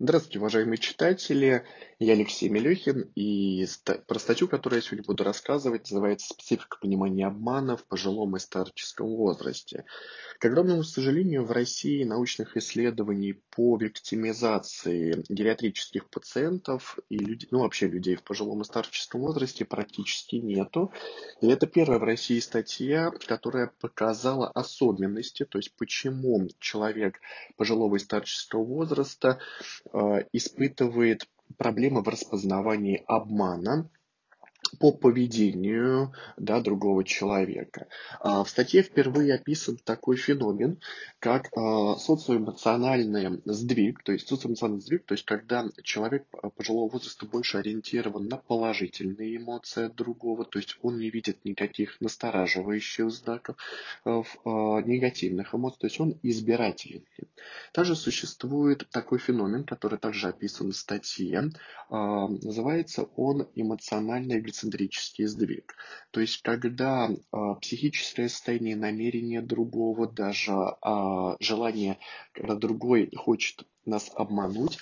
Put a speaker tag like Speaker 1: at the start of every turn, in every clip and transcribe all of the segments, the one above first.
Speaker 1: Здравствуйте, уважаемые читатели. Я Алексей Мелехин, и про статью, которую я сегодня буду рассказывать, называется «Специфика понимания обмана в пожилом и старческом возрасте». К огромному сожалению, в России научных исследований по виктимизации гериатрических пациентов и людей, ну, вообще людей в пожилом и старческом возрасте практически нету. И это первая в России статья, которая показала особенности, то есть почему человек пожилого и старческого возраста испытывает проблемы в распознавании обмана по поведению да, другого человека. А, в статье впервые описан такой феномен, как а, социоэмоциональный сдвиг, то есть социоэмоциональный сдвиг, то есть когда человек пожилого возраста больше ориентирован на положительные эмоции от другого, то есть он не видит никаких настораживающих знаков а, негативных эмоций, то есть он избирательный. Также существует такой феномен, который также описан в статье, называется он эмоциональный эгоцентрический сдвиг. То есть, когда э, психическое состояние, намерение другого, даже э, желание, когда другой хочет нас обмануть,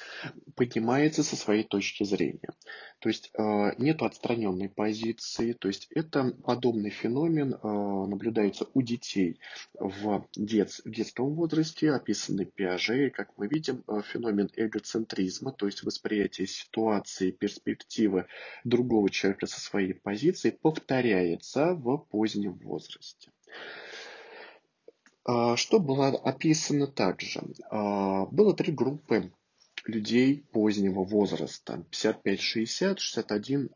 Speaker 1: поднимается со своей точки зрения. То есть э, нет отстраненной позиции, то есть это подобный феномен э, наблюдается у детей в, дет, в детском возрасте, описанный Пиаже, как мы видим, э, феномен эгоцентризма, то есть восприятие ситуации, перспективы другого человека со своей позиции повторяется в позднем возрасте. А, что было описано также? А, было три группы людей позднего возраста. 55-60, 61-74,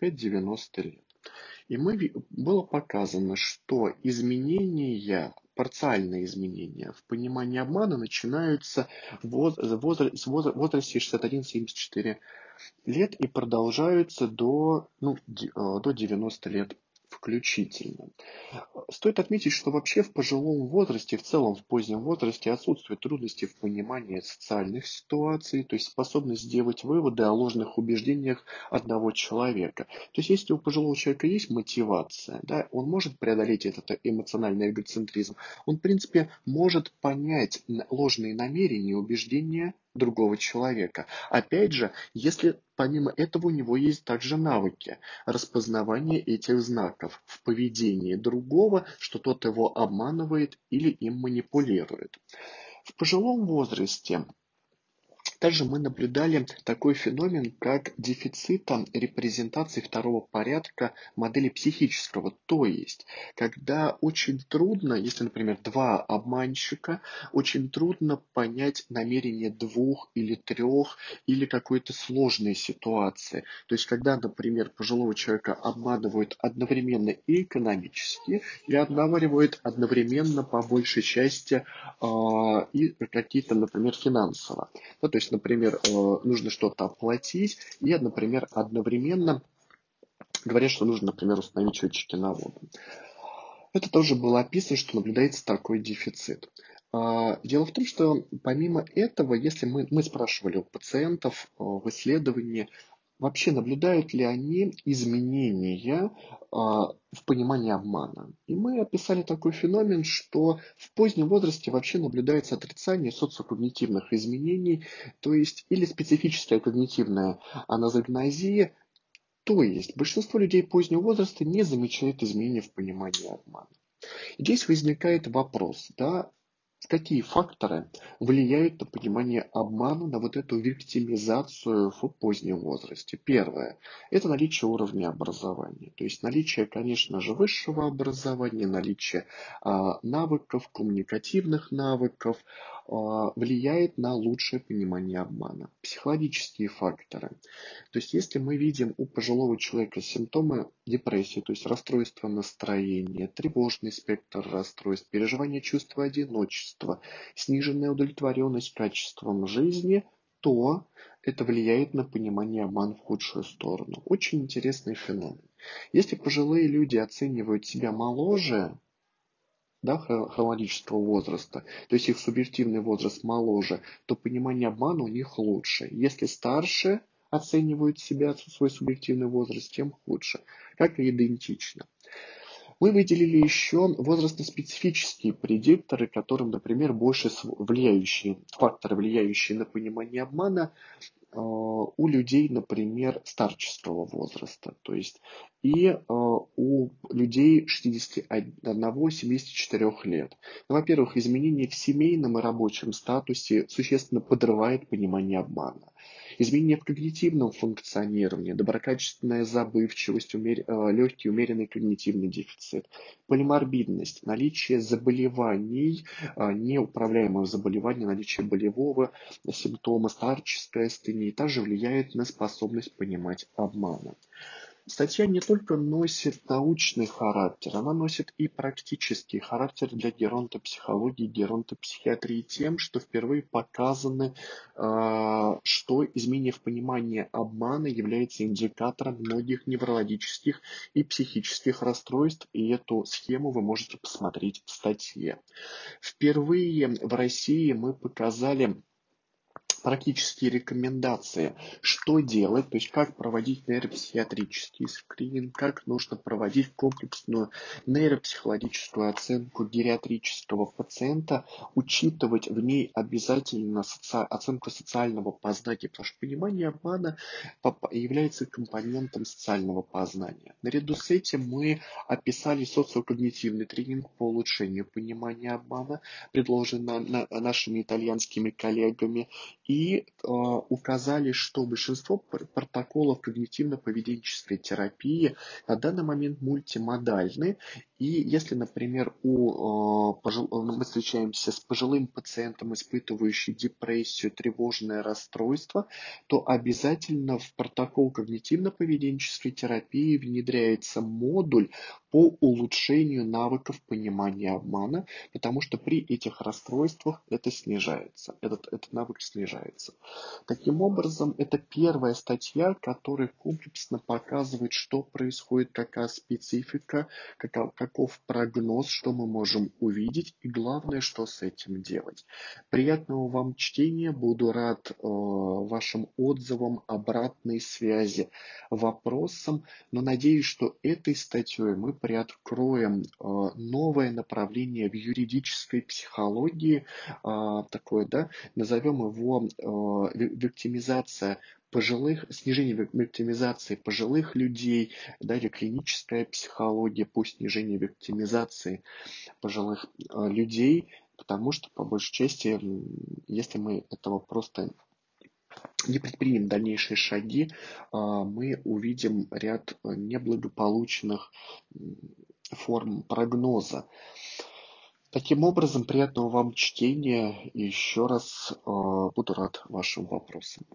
Speaker 1: 75-90 лет. И мы, было показано, что изменения, парциальные изменения в понимании обмана начинаются в возрасте, в возрасте 61-74 лет и продолжаются до, ну, до 90 лет включительно. Стоит отметить, что вообще в пожилом возрасте, в целом в позднем возрасте отсутствуют трудности в понимании социальных ситуаций, то есть способность сделать выводы о ложных убеждениях одного человека. То есть если у пожилого человека есть мотивация, да, он может преодолеть этот эмоциональный эгоцентризм, он в принципе может понять ложные намерения и убеждения другого человека. Опять же, если помимо этого у него есть также навыки распознавания этих знаков в поведении другого, что тот его обманывает или им манипулирует. В пожилом возрасте также мы наблюдали такой феномен, как дефицита репрезентации второго порядка модели психического. То есть, когда очень трудно, если, например, два обманщика, очень трудно понять намерение двух или трех или какой-то сложной ситуации. То есть, когда, например, пожилого человека обманывают одновременно и экономически, и обманывают одновременно по большей части э, и какие-то, например, финансово. Ну, то есть, например, э, нужно что-то оплатить, и, например, одновременно говорят, что нужно, например, установить счетчики на воду. Это тоже было описано, что наблюдается такой дефицит. А, дело в том, что помимо этого, если мы, мы спрашивали у пациентов э, в исследовании, вообще наблюдают ли они изменения а, в понимании обмана. И мы описали такой феномен, что в позднем возрасте вообще наблюдается отрицание социокогнитивных изменений, то есть или специфическая когнитивная аназогнозия, то есть большинство людей позднего возраста не замечает изменений в понимании обмана. Здесь возникает вопрос, да, какие факторы влияют на понимание обмана, на вот эту виктимизацию в позднем возрасте? Первое – это наличие уровня образования. То есть наличие, конечно же, высшего образования, наличие а, навыков, коммуникативных навыков а, влияет на лучшее понимание обмана. Психологические факторы. То есть если мы видим у пожилого человека симптомы депрессии, то есть расстройство настроения, тревожный спектр расстройств, переживание чувства одиночества, общества, сниженная удовлетворенность качеством жизни, то это влияет на понимание обмана в худшую сторону. Очень интересный феномен. Если пожилые люди оценивают себя моложе, да, хронологического возраста, то есть их субъективный возраст моложе, то понимание обмана у них лучше. Если старше оценивают себя, свой субъективный возраст, тем худше. Как и идентично. Мы выделили еще возрастно-специфические предикторы, которым, например, больше влияющие, факторы, влияющие на понимание обмана, у людей, например, старческого возраста, то есть и а, у людей 61-74 лет. Ну, во-первых, изменение в семейном и рабочем статусе существенно подрывает понимание обмана. Изменение в когнитивном функционировании, доброкачественная забывчивость, умер... Э, легкий умеренный когнитивный дефицит, полиморбидность, наличие заболеваний, э, неуправляемого заболевания, наличие болевого симптома, старческая астения также влияет на способность понимать обмана. Статья не только носит научный характер, она носит и практический характер для геронтопсихологии, геронтопсихиатрии тем, что впервые показаны, а, что изменение в понимании обмана является индикатором многих неврологических и психических расстройств, и эту схему вы можете посмотреть в статье. Впервые в России мы показали практические рекомендации, что делать, то есть как проводить нейропсихиатрический скрининг, как нужно проводить комплексную нейропсихологическую оценку гериатрического пациента, учитывать в ней обязательно соци... оценку социального познания, потому что понимание обмана является компонентом социального познания. Наряду с этим мы описали социокогнитивный тренинг по улучшению понимания обмана, предложенный нашими итальянскими коллегами, и и э, указали, что большинство протоколов когнитивно-поведенческой терапии на данный момент мультимодальны. И если, например, у, э, пожил... мы встречаемся с пожилым пациентом, испытывающим депрессию, тревожное расстройство, то обязательно в протокол когнитивно-поведенческой терапии внедряется модуль по улучшению навыков понимания обмана, потому что при этих расстройствах это снижается, этот, этот навык снижается. Таким образом, это первая статья, которая комплексно показывает, что происходит, какая специфика, каков, каков прогноз, что мы можем увидеть и главное, что с этим делать. Приятного вам чтения, буду рад э, вашим отзывам, обратной связи, вопросам, но надеюсь, что этой статьей мы приоткроем э, новое направление в юридической психологии, э, такое, да, назовем его э, виктимизация пожилых, снижение виктимизации пожилых людей, да, или клиническая психология по снижению виктимизации пожилых людей, потому что, по большей части, если мы этого просто не предпримем дальнейшие шаги, а, мы увидим ряд неблагополучных форм прогноза. Таким образом, приятного вам чтения еще раз а, буду рад вашим вопросам.